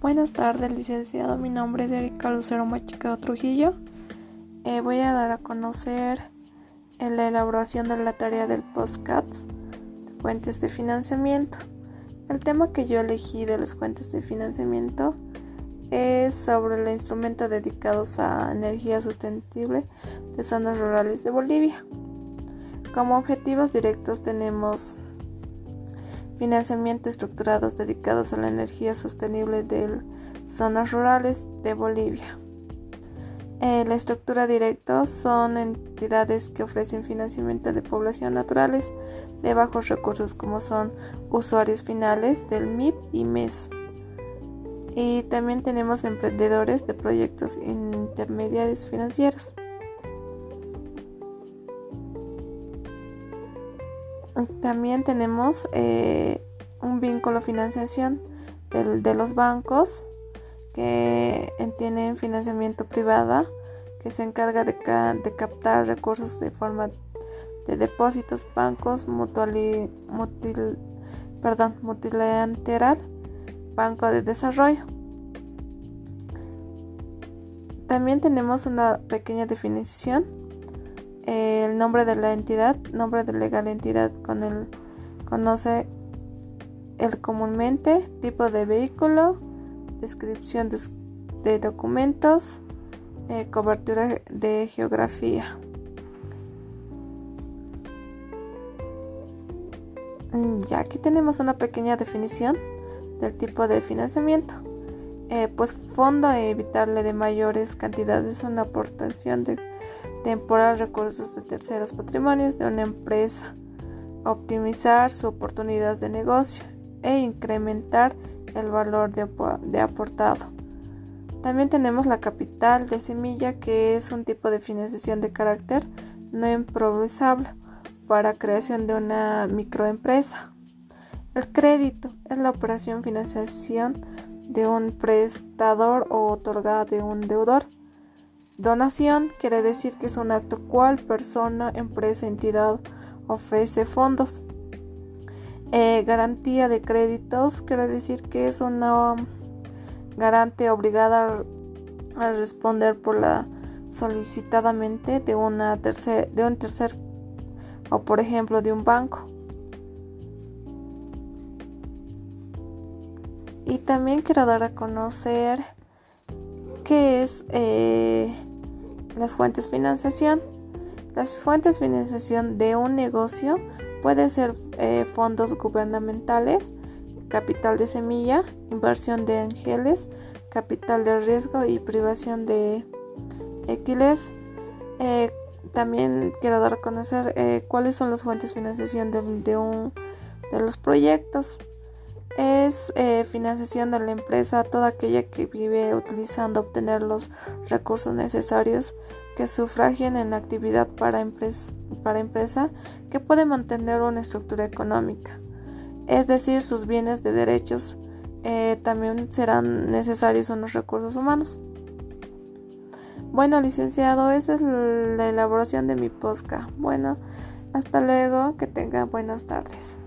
Buenas tardes, licenciado. Mi nombre es Erika Lucero Machicado Trujillo. Eh, voy a dar a conocer la elaboración de la tarea del postcat de fuentes de financiamiento. El tema que yo elegí de las fuentes de financiamiento es sobre el instrumento dedicados a energía sostenible de zonas rurales de Bolivia. Como objetivos directos tenemos financiamiento estructurados dedicados a la energía sostenible de zonas rurales de Bolivia. Eh, la estructura directa son entidades que ofrecen financiamiento de población naturales de bajos recursos como son usuarios finales del MIP y MES. Y también tenemos emprendedores de proyectos intermediarios financieros. También tenemos eh, un vínculo financiación de, los bancos que tienen financiamiento privada que se encarga de, captar recursos de forma de depósitos, bancos, mutual, perdón, multilateral, banco de desarrollo. También tenemos una pequeña definición el nombre de la entidad, nombre de legal entidad con el conoce el comúnmente, tipo de vehículo, descripción de, documentos, eh, cobertura de geografía. Mm, ya aquí tenemos una pequeña definición del tipo de financiamiento. Eh, pues fondo evitarle de mayores cantidades una aportación de temporal recursos de terceros patrimonios de una empresa, optimizar su oportunidad de negocio e incrementar el valor de, aportado. También tenemos la capital de semilla, que es un tipo de financiación de carácter no improvisable para creación de una microempresa. El crédito es la operación financiación de un prestador o otorgada de un deudor. Donación quiere decir que es un acto cual persona, empresa, entidad ofrece fondos. Eh, garantía de créditos quiere decir que es una garante obligada a responder por la solicitadamente de, una tercer, de un tercer o por ejemplo de un banco. Y también quiero dar a conocer qué es eh, las fuentes de financiación. Las fuentes de financiación de un negocio pueden ser eh, fondos gubernamentales, capital de semilla, inversión de ángeles, capital de riesgo y privación de equiles. Eh, también quiero dar a conocer cuáles son las fuentes de financiación de, un, de los proyectos es eh, financiación de la empresa, toda aquella que vive utilizando obtener los recursos necesarios que sufragien en la actividad para, para empresa que puede mantener una estructura económica, es decir, sus bienes de derechos eh, también serán necesarios unos recursos humanos. Bueno, licenciado, esa es la elaboración de mi posca. Bueno, hasta luego, que tenga buenas tardes.